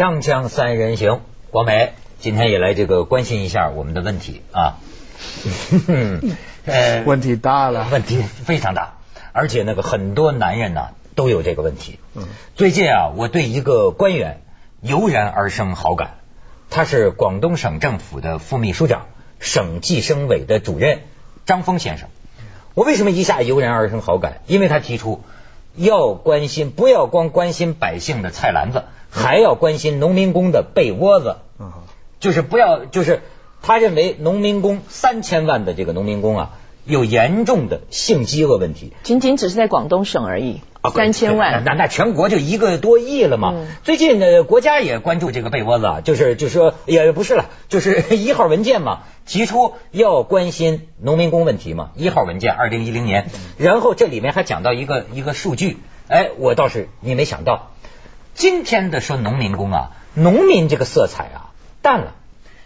锵锵三人行，广美今天也来这个关心一下我们的问题啊。呃，问题大了，问题非常大，而且那个很多男人呢都有这个问题。嗯，最近啊，我对一个官员油然而生好感，他是广东省政府的副秘书长、省计生委的主任张峰先生。我为什么一下油然而生好感？因为他提出要关心，不要光关心百姓的菜篮子，还要关心农民工的被窝子。嗯，就是不要，就是他认为农民工三千万的这个农民工啊，有严重的性饥饿问题。仅仅只是在广东省而已。三千万，那那全国就一个多亿了嘛。最近呢，国家也关注这个被窝子，就是就说也不是了，就是 一号文件嘛，提出要关心农民工问题嘛。一号文件，二零一零年，然后这里面还讲到一个一个数据，哎，我倒是你没想到，今天的说农民工啊，农民这个色彩啊淡了，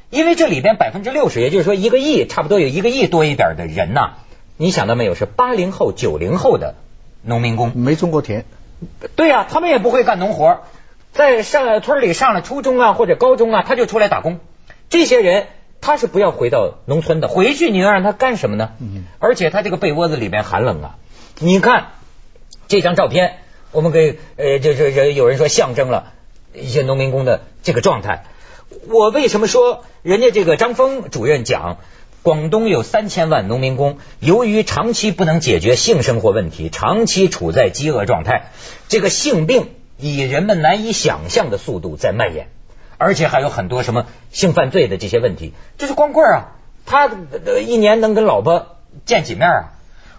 因为这里边百分之六十，也就是说一个亿，差不多有一个亿多一点的人呐，你想到没有？是八零后、九零后的。农民工没种过田，对呀，他们也不会干农活，在上村里上了初中啊或者高中啊，他就出来打工。这些人他是不要回到农村的，回去你要让他干什么呢？而且他这个被窝子里面寒冷啊，你看这张照片，我们给呃，这这有人说象征了一些农民工的这个状态。我为什么说人家这个张峰主任讲？广东有三千万农民工，由于长期不能解决性生活问题，长期处在饥饿状态，这个性病以人们难以想象的速度在蔓延，而且还有很多什么性犯罪的这些问题。这是光棍啊，他一年能跟老婆见几面啊？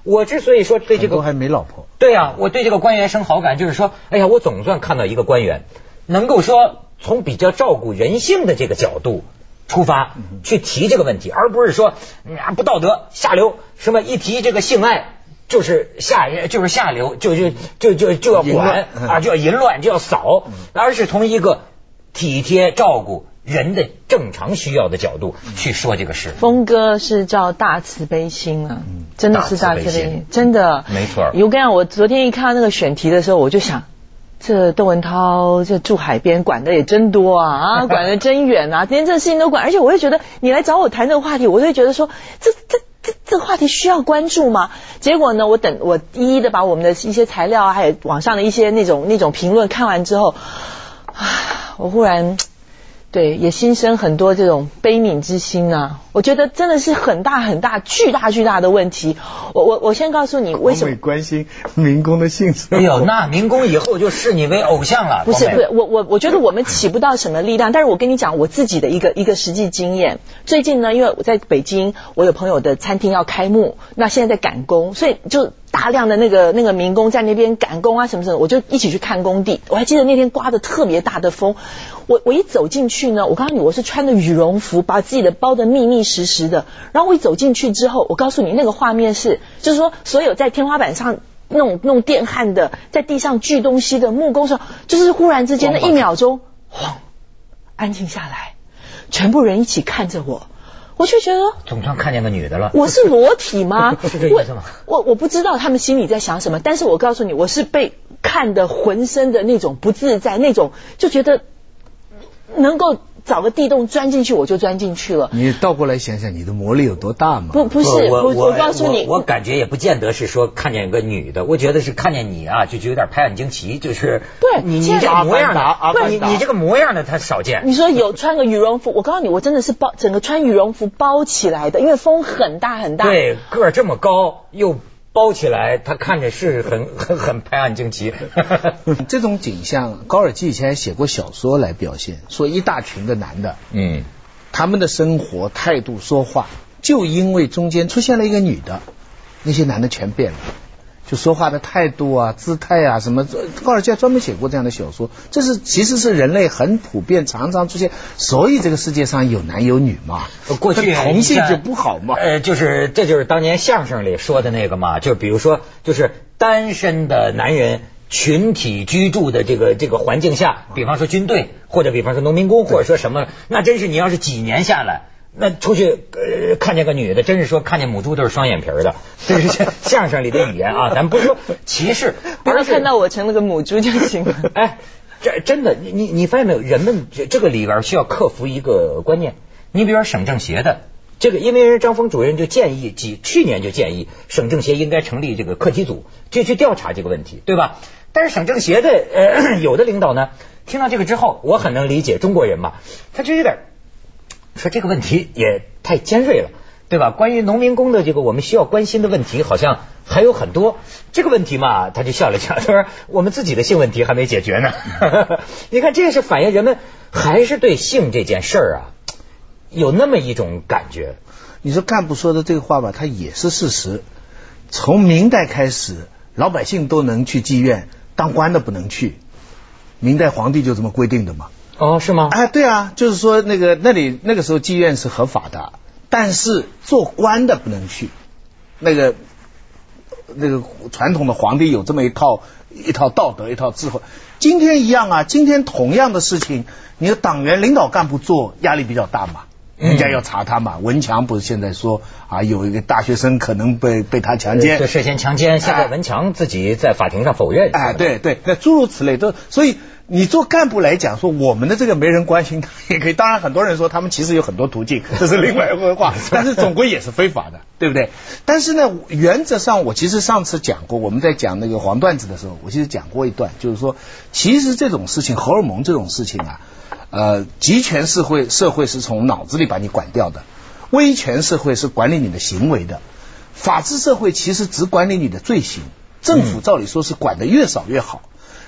我之所以说对这个还没老婆，对呀，我对这个官员生好感，就是说，哎呀，我总算看到一个官员能够说从比较照顾人性的这个角度。出发去提这个问题，而不是说啊不道德下流，什么一提这个性爱就是下就是下流，就就就就就要管啊，就要淫乱，就要扫，而是从一个体贴照顾人的正常需要的角度去说这个事。峰哥是叫大慈悲心啊，真的是大慈悲心，真的没错。我跟你讲，我昨天一看到那个选题的时候，我就想。这窦文涛这住海边管的也真多啊啊，管的真远啊，连这事情都管，而且我会觉得你来找我谈这个话题，我会觉得说这这这这个话题需要关注吗？结果呢，我等我一一的把我们的一些材料还有网上的一些那种那种评论看完之后，啊，我忽然。对，也心生很多这种悲悯之心啊！我觉得真的是很大很大、巨大巨大的问题。我我我先告诉你为什么关心民工的性生活？哎呦，那民工以后就视你为偶像了。不是不是，我我我觉得我们起不到什么力量。但是我跟你讲我自己的一个一个实际经验。最近呢，因为我在北京，我有朋友的餐厅要开幕，那现在在赶工，所以就大量的那个那个民工在那边赶工啊什么什么，我就一起去看工地。我还记得那天刮的特别大的风。我我一走进去呢，我告诉你，我是穿的羽绒服，把自己的包的密密实实的。然后我一走进去之后，我告诉你，那个画面是，就是说，所有在天花板上弄弄电焊的，在地上锯东西的木工说，就是忽然之间那一秒钟，晃，安静下来，全部人一起看着我，我就觉得总算看见个女的了。我是裸体吗？是这意思吗？我我不知道他们心里在想什么，但是我告诉你，我是被看的浑身的那种不自在，那种就觉得。能够找个地洞钻进去，我就钻进去了。你倒过来想想，你的魔力有多大嘛？不，不是，我我告诉你，我感觉也不见得是说看见一个女的，我觉得是看见你啊，就就有点拍案惊奇，就是对你你这个模样的，你你这个模样的他少见。你说有穿个羽绒服，我告诉你，我真的是包整个穿羽绒服包起来的，因为风很大很大。对，个儿这么高又。包起来，他看着是很 很很拍案惊奇。这种景象，高尔基以前写过小说来表现，说一大群的男的，嗯，他们的生活态度、说话，就因为中间出现了一个女的，那些男的全变了。就说话的态度啊、姿态啊什么，高尔基专门写过这样的小说。这是其实是人类很普遍、常常出现，所以这个世界上有男有女嘛。过去同性就不好嘛。呃，就是这就是当年相声里说的那个嘛，就比如说，就是单身的男人群体居住的这个这个环境下，比方说军队，或者比方说农民工，或者说什么，那真是你要是几年下来。那出去呃看见个女的，真是说看见母猪都是双眼皮的，这是相声里的语言啊。咱不是说歧视，不要看到我成了个母猪就行了。哎，这真的，你你你发现没有？人们这这个里边需要克服一个观念。你比如说省政协的这个，因为张峰主任就建议，几去年就建议省政协应该成立这个课题组，就去调查这个问题，对吧？但是省政协的呃有的领导呢，听到这个之后，我很能理解中国人嘛，他就有点说这个问题也太尖锐了。对吧？关于农民工的这个我们需要关心的问题，好像还有很多。这个问题嘛，他就笑了笑，他说：“我们自己的性问题还没解决呢。”你看，这也是反映人们还是对性这件事儿啊，有那么一种感觉。你说干部说的这个话吧，他也是事实。从明代开始，老百姓都能去妓院，当官的不能去。明代皇帝就这么规定的嘛？哦，是吗？哎，对啊，就是说那个那里那个时候妓院是合法的。但是做官的不能去，那个那个传统的皇帝有这么一套一套道德一套智慧。今天一样啊，今天同样的事情，你的党员领导干部做压力比较大嘛，人家要查他嘛。文强不是现在说啊，有一个大学生可能被被他强奸，涉嫌强奸，现在文强自己在法庭上否认。哎，对对，那诸如此类都所以。你做干部来讲，说我们的这个没人关心，他也可以。当然，很多人说他们其实有很多途径，这是另外一回话。但是总归也是非法的，对不对？但是呢，原则上，我其实上次讲过，我们在讲那个黄段子的时候，我其实讲过一段，就是说，其实这种事情，荷尔蒙这种事情啊，呃，集权社会社会是从脑子里把你管掉的，威权社会是管理你的行为的，法治社会其实只管理你的罪行，政府照理说是管的越少越好。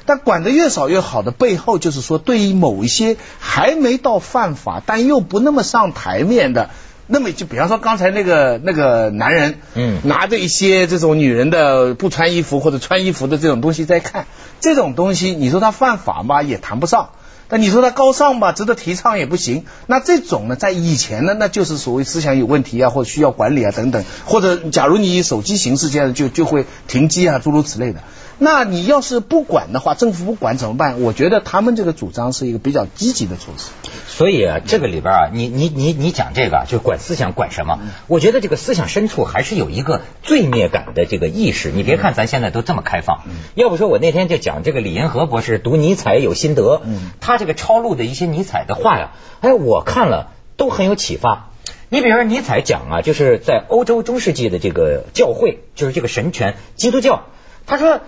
但管得越少越好的背后，就是说，对于某一些还没到犯法但又不那么上台面的，那么就比方说刚才那个那个男人，嗯，拿着一些这种女人的不穿衣服或者穿衣服的这种东西在看，这种东西，你说他犯法吗？也谈不上。但你说他高尚吧，值得提倡也不行。那这种呢，在以前呢，那就是所谓思想有问题啊，或者需要管理啊等等，或者假如你以手机形式这样，就就会停机啊，诸如此类的。那你要是不管的话，政府不管怎么办？我觉得他们这个主张是一个比较积极的措施。所以啊，这个里边啊，你你你你讲这个就管思想管什么？我觉得这个思想深处还是有一个罪孽感的这个意识。你别看咱现在都这么开放，要不说我那天就讲这个李银河博士读尼采有心得，他这个抄录的一些尼采的话呀，哎，我看了都很有启发。你比如说尼采讲啊，就是在欧洲中世纪的这个教会，就是这个神权基督教，他说。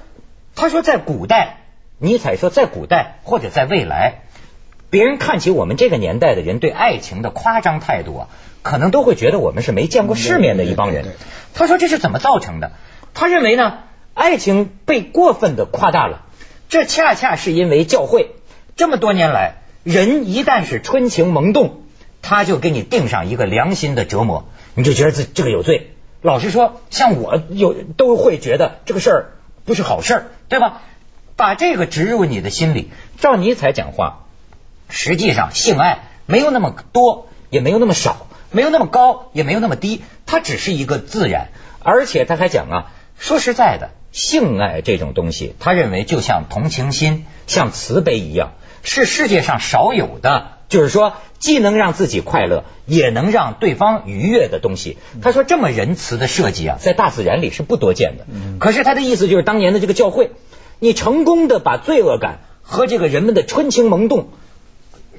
他说，在古代，尼采说，在古代或者在未来，别人看起我们这个年代的人对爱情的夸张态度啊，可能都会觉得我们是没见过世面的一帮人。他说这是怎么造成的？他认为呢，爱情被过分的夸大了，这恰恰是因为教会这么多年来，人一旦是春情萌动，他就给你定上一个良心的折磨，你就觉得这这个有罪。老实说，像我有都会觉得这个事儿。不是好事，对吧？把这个植入你的心里。照尼采讲话，实际上性爱没有那么多，也没有那么少，没有那么高，也没有那么低，它只是一个自然。而且他还讲啊，说实在的，性爱这种东西，他认为就像同情心、像慈悲一样，是世界上少有的。就是说，既能让自己快乐，也能让对方愉悦的东西。他说，这么仁慈的设计啊，在大自然里是不多见的。可是他的意思就是，当年的这个教会，你成功的把罪恶感和这个人们的春情萌动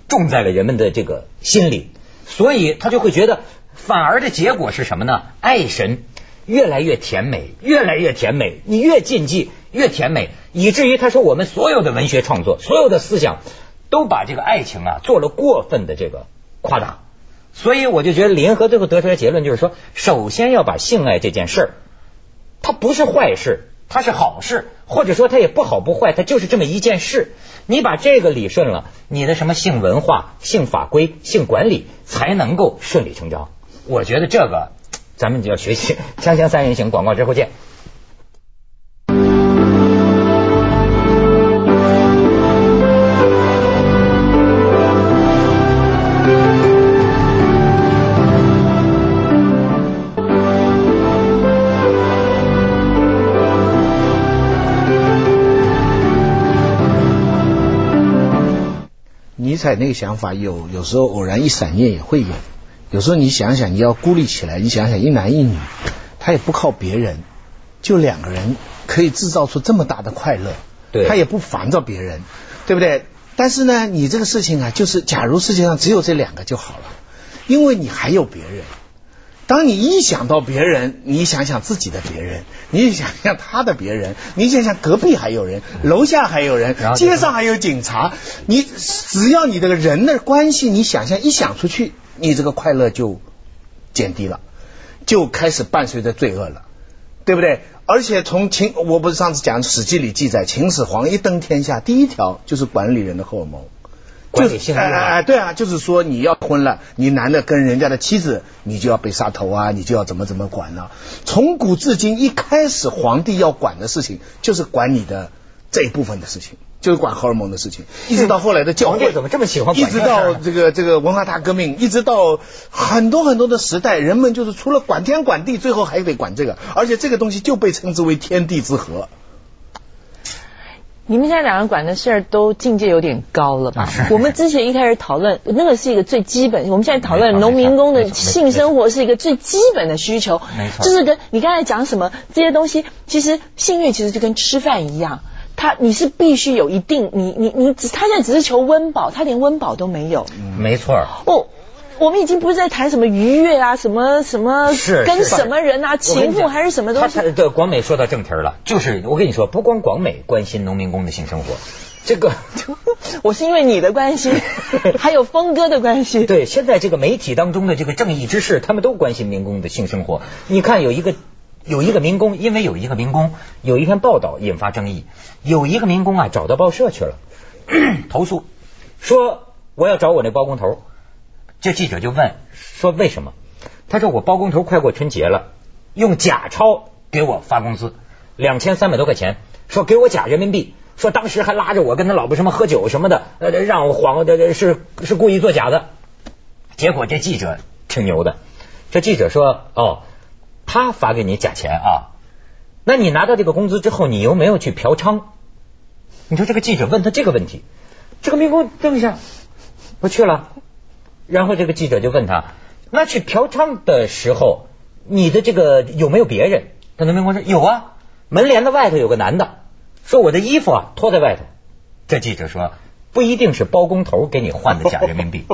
种在了人们的这个心里，所以他就会觉得，反而的结果是什么呢？爱神越来越甜美，越来越甜美，你越禁忌越甜美，以至于他说，我们所有的文学创作，所有的思想。都把这个爱情啊做了过分的这个夸大，所以我就觉得李银河最后得出来结论就是说，首先要把性爱这件事儿，它不是坏事，它是好事，或者说它也不好不坏，它就是这么一件事。你把这个理顺了，你的什么性文化、性法规、性管理才能够顺理成章。我觉得这个咱们就要学习。锵锵三人行，广告之后见。彩那个想法有有时候偶然一闪念也会有，有时候你想想你要孤立起来，你想想一男一女，他也不靠别人，就两个人可以制造出这么大的快乐，对，他也不烦着别人，对不对？但是呢，你这个事情啊，就是假如世界上只有这两个就好了，因为你还有别人。当你一想到别人，你想想自己的别人，你想想他的别人，你想想隔壁还有人，楼下还有人，街上还有警察，你只要你这个人的关系，你想象一想出去，你这个快乐就减低了，就开始伴随着罪恶了，对不对？而且从秦，我不是上次讲《史记》里记载，秦始皇一登天下，第一条就是管理人的荷尔蒙。就是哎哎对啊，就是说你要婚了，你男的跟人家的妻子，你就要被杀头啊，你就要怎么怎么管呢？从古至今，一开始皇帝要管的事情就是管你的这一部分的事情，就是管荷尔蒙的事情，一直到后来的教会怎么这么喜欢？一直到这个这个文化大革命，一直到很多很多的时代，人们就是除了管天管地，最后还得管这个，而且这个东西就被称之为天地之和。你们现在两人管的事儿都境界有点高了吧？我们之前一开始讨论那个是一个最基本，我们现在讨论农民工的性生活是一个最基本的需求，没错，就是跟你刚才讲什么这些东西，其实性欲其实就跟吃饭一样，他你是必须有一定，你你你只他现在只是求温饱，他连温饱都没有，没错哦。我们已经不是在谈什么愉悦啊，什么什么是跟什么人啊，情妇还是什么东西？对，广美说到正题了，就是我跟你说，不光广美关心农民工的性生活，这个 我是因为你的关系，还有峰哥的关系。对，现在这个媒体当中的这个正义之士，他们都关心民工的性生活。你看，有一个有一个民工，因为有一个民工有一篇报道引发争议，有一个民工啊找到报社去了 投诉，说我要找我那包工头。这记者就问说为什么？他说我包工头快过春节了，用假钞给我发工资两千三百多块钱，说给我假人民币，说当时还拉着我跟他老婆什么喝酒什么的，呃让我晃的是是故意作假的。结果这记者挺牛的，这记者说哦，他发给你假钱啊，那你拿到这个工资之后，你有没有去嫖娼？你说这个记者问他这个问题，这个民工瞪一下，我去了。然后这个记者就问他，那去嫖娼的时候，你的这个有没有别人？他农民工说有啊，门帘的外头有个男的，说我的衣服啊脱在外头。这记者说不一定是包工头给你换的假人民币。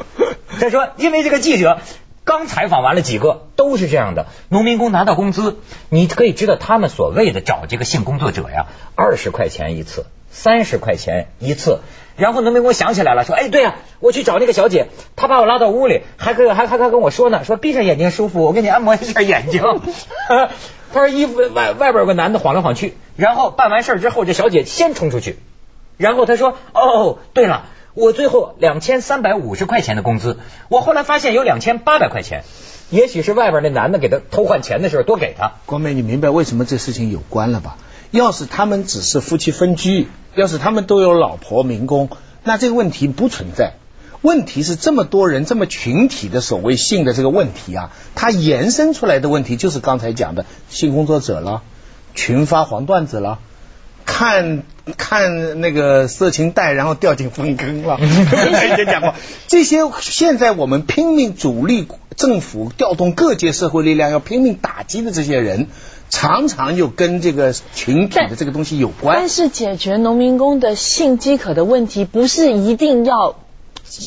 他说，因为这个记者刚采访完了几个，都是这样的。农民工拿到工资，你可以知道他们所谓的找这个性工作者呀，二十块钱一次，三十块钱一次。然后农民工想起来了，说：“哎，对呀，我去找那个小姐，她把我拉到屋里，还跟还还还跟我说呢，说闭上眼睛舒服，我给你按摩一下眼睛。”他说：“衣服外外边有个男的晃来晃去。”然后办完事之后，这小姐先冲出去。然后他说：“哦，对了，我最后两千三百五十块钱的工资，我后来发现有两千八百块钱，也许是外边那男的给他偷换钱的时候多给他。”光妹，你明白为什么这事情有关了吧？要是他们只是夫妻分居，要是他们都有老婆民工，那这个问题不存在。问题是这么多人这么群体的所谓性的这个问题啊，它延伸出来的问题就是刚才讲的性工作者了，群发黄段子了，看看那个色情带然后掉进粪坑了。以前讲过，这些现在我们拼命主力政府调动各界社会力量要拼命打击的这些人。常常又跟这个群体的这个东西有关。但是解决农民工的性饥渴的问题，不是一定要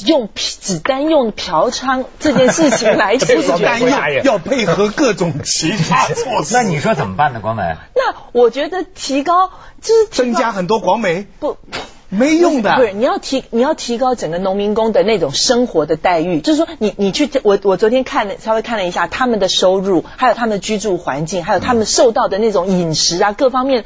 用只单用嫖娼这件事情来 解决，要配合各种其他措施。那你说怎么办呢，广美？那我觉得提高就是增加很多广美不。没用的，不是你要提你要提高整个农民工的那种生活的待遇，就是说你你去我我昨天看了稍微看了一下他们的收入，还有他们居住环境，还有他们受到的那种饮食啊各方面。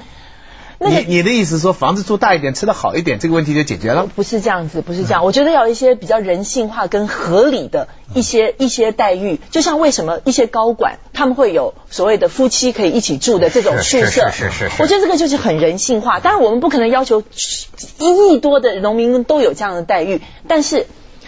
你你的意思说房子住大一点，吃的好一点，这个问题就解决了？不是这样子，不是这样。我觉得要一些比较人性化跟合理的一些一些待遇，就像为什么一些高管他们会有所谓的夫妻可以一起住的这种宿舍？是是是。我觉得这个就是很人性化。当然我们不可能要求一亿多的农民都有这样的待遇，但是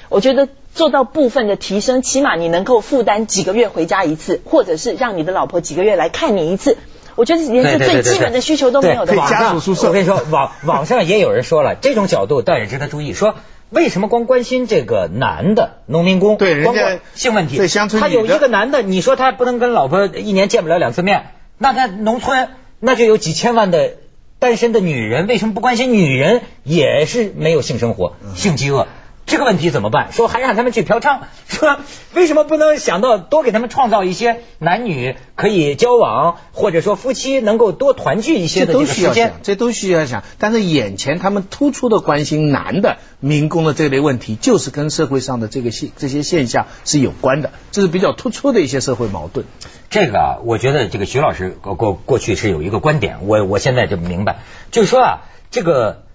我觉得做到部分的提升，起码你能够负担几个月回家一次，或者是让你的老婆几个月来看你一次。我觉得连这最基本的需求都没有的家属宿舍。我跟你说，网网上也有人说了，这种角度倒也值得注意。说为什么光关心这个男的农民工？对人家性问题。对乡村他有一个男的，你说他不能跟老婆一年见不了两次面，那他农村那就有几千万的单身的女人为什么不关心女人也是没有性生活、性饥饿？这个问题怎么办？说还让他们去嫖娼，说为什么不能想到多给他们创造一些男女可以交往，或者说夫妻能够多团聚一些的这个时间？这都需要想。但是眼前他们突出的关心男的民工的这类问题，就是跟社会上的这个现这些现象是有关的，这是比较突出的一些社会矛盾。这个啊，我觉得这个徐老师过过过去是有一个观点，我我现在就明白，就是说啊，这个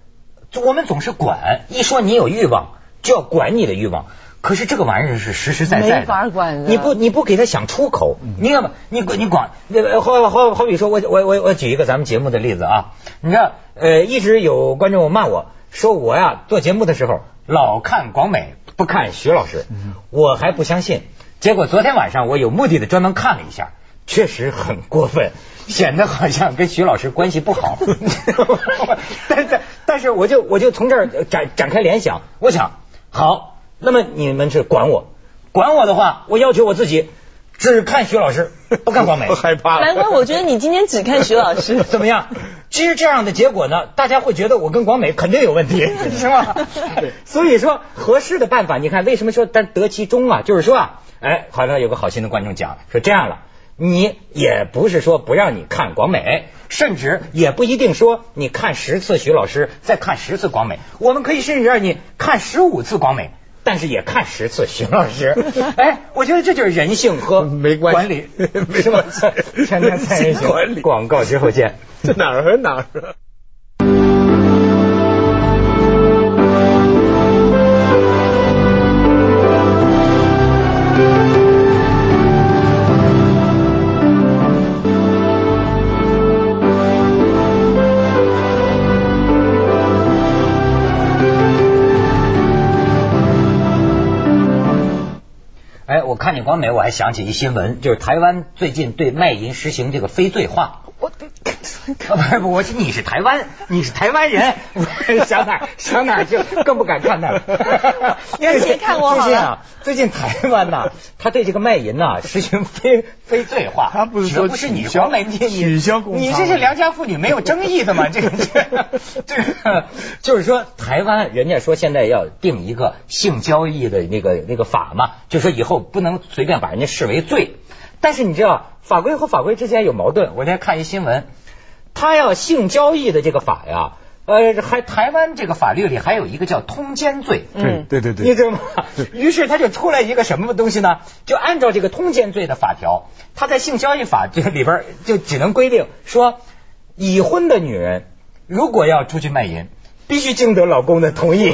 我们总是管，一说你有欲望。就要管你的欲望，可是这个玩意儿是实实在在的，没法管。你不你不给他想出口，你看吧，你你管，好好好比说，我我我我举一个咱们节目的例子啊，你知道，呃，一直有观众骂我说我呀做节目的时候老看广美不看徐老师，我还不相信。结果昨天晚上我有目的的专门看了一下，确实很过分，显得好像跟徐老师关系不好。但是但是我就我就从这儿展展开联想，我想。好，那么你们是管我，管我的话，我要求我自己只看徐老师，不看广美。害怕。难怪我觉得你今天只看徐老师，怎么样？其实这样的结果呢，大家会觉得我跟广美肯定有问题，是吧？所以说合适的办法，你看为什么说但得其中啊？就是说啊，哎，好像有个好心的观众讲说这样了，你也不是说不让你看广美。甚至也不一定说你看十次徐老师，再看十次广美，我们可以甚至让你看十五次广美，但是也看十次徐老师。哎，我觉得这就是人性和管理，没什么天天在人性管理。广告之后见，这哪儿和哪儿？我看见光美，我还想起一新闻，就是台湾最近对卖淫实行这个非罪化。我不是，我你是台湾，你是台湾人，想哪想哪就更不敢看他了。你先看我最近啊，最近台湾呐，他对这个卖淫呐实行非非罪化。他不是说不是你光美你取消公你这是良家妇女没有争议的吗？这个这个就是说台湾人家说现在要定一个性交易的那个那个法嘛，就说以后不能随便把人家视为罪。但是你知道法规和法规之间有矛盾。我今天看一新闻，他要性交易的这个法呀，呃，还台湾这个法律里还有一个叫通奸罪。对，对对对，你知道吗？于是他就出来一个什么东西呢？就按照这个通奸罪的法条，他在性交易法这里边就只能规定说，已婚的女人如果要出去卖淫。必须经得老公的同意，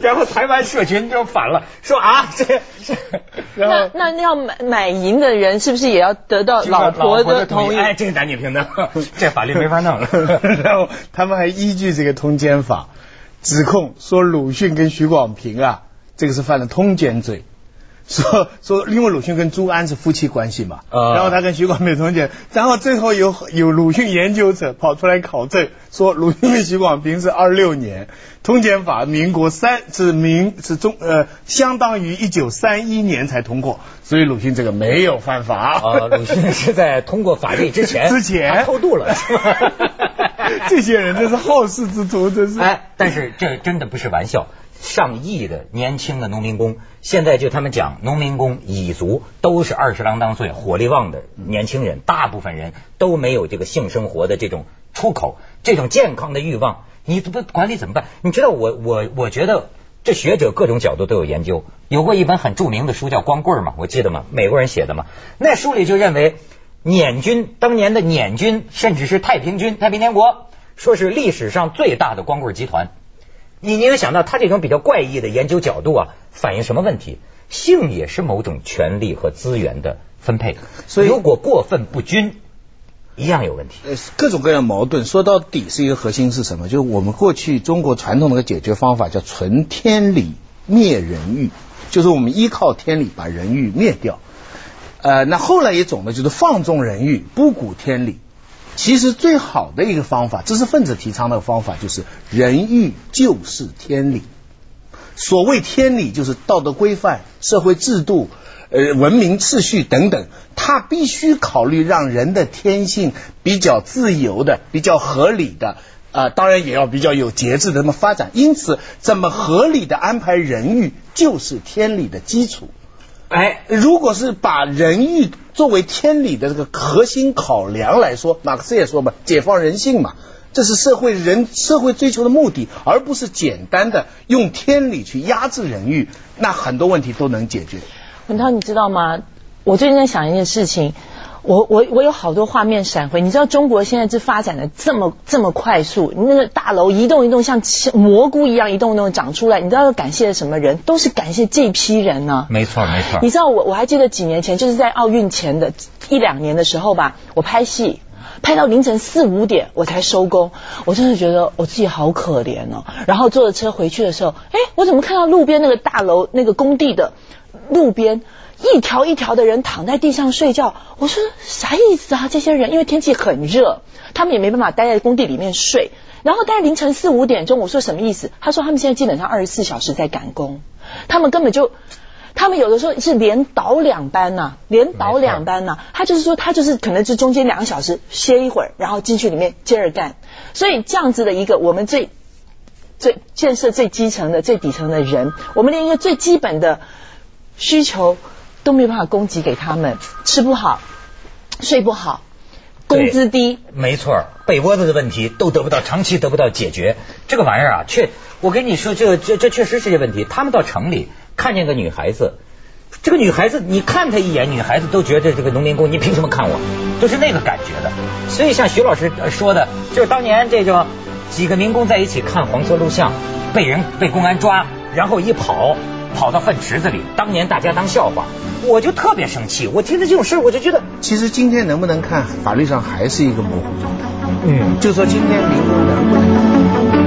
然后台湾社群就反了，说啊，这 那那要买买淫的人是不是也要得到老婆的同意？哎，这个男女平等，这法律没法弄了。然后他们还依据这个通奸法，指控说鲁迅跟许广平啊，这个是犯了通奸罪。说说，因为鲁迅跟朱安是夫妻关系嘛，然后他跟徐广平同居，然后最后有有鲁迅研究者跑出来考证，说鲁迅跟徐广平是二六年通奸法，民国三是民是中呃，相当于一九三一年才通过，所以鲁迅这个没有犯法啊，鲁迅是在通过法律 之前之前偷渡了，是吧？这些人真是好事之徒，真是。哎，但是这真的不是玩笑。上亿的年轻的农民工，现在就他们讲，农民工蚁族都是二十郎当岁、火力旺的年轻人，大部分人都没有这个性生活的这种出口，这种健康的欲望，你不管理怎么办？你知道我我我觉得这学者各种角度都有研究，有过一本很著名的书叫《光棍儿》嘛，我记得嘛，美国人写的嘛，那书里就认为捻军当年的捻军，甚至是太平军、太平天国，说是历史上最大的光棍儿集团。你你能想到他这种比较怪异的研究角度啊，反映什么问题？性也是某种权利和资源的分配，所以如果过分不均，一样有问题。呃，各种各样矛盾，说到底是一个核心是什么？就是我们过去中国传统的解决方法叫存天理灭人欲，就是我们依靠天理把人欲灭掉。呃，那后来一种呢，就是放纵人欲，不顾天理。其实最好的一个方法，知识分子提倡的方法就是人欲就是天理。所谓天理，就是道德规范、社会制度、呃文明秩序等等。它他必须考虑让人的天性比较自由的、比较合理的。啊，当然也要比较有节制的那么发展，因此怎么合理的安排人欲就是天理的基础。哎，如果是把人欲作为天理的这个核心考量来说，马克思也说嘛，解放人性嘛，这是社会人社会追求的目的，而不是简单的用天理去压制人欲，那很多问题都能解决。文涛，你知道吗？我最近在想一件事情。我我我有好多画面闪回，你知道中国现在这发展的这么这么快速，那个大楼一栋一栋像蘑菇一样一栋一栋长出来，你知道要感谢什么人？都是感谢这批人呢。没错没错。你知道我我还记得几年前，就是在奥运前的一两年的时候吧，我拍戏拍到凌晨四五点我才收工，我真的觉得我自己好可怜哦。然后坐着车回去的时候，哎，我怎么看到路边那个大楼那个工地的路边？一条一条的人躺在地上睡觉，我说啥意思啊？这些人因为天气很热，他们也没办法待在工地里面睡。然后待凌晨四五点钟，我说什么意思？他说他们现在基本上二十四小时在赶工，他们根本就，他们有的时候是连倒两班呐，连倒两班呐。他就是说他就是可能是中间两个小时歇一会儿，然后进去里面接着干。所以这样子的一个我们最最建设最基层的最底层的人，我们连一个最基本的需求。都没有办法供给给他们，吃不好，睡不好，工资低，没错，被窝子的问题都得不到长期得不到解决。这个玩意儿啊，确，我跟你说，这这这确实是个问题。他们到城里看见个女孩子，这个女孩子，你看她一眼，女孩子都觉得这个农民工，你凭什么看我？都是那个感觉的。所以像徐老师说的，就是当年这种几个民工在一起看黄色录像，被人被公安抓，然后一跑。跑到粪池子里，当年大家当笑话，我就特别生气。我听着这种事我就觉得，其实今天能不能看，法律上还是一个模糊状态。嗯，就说今天民工能不能？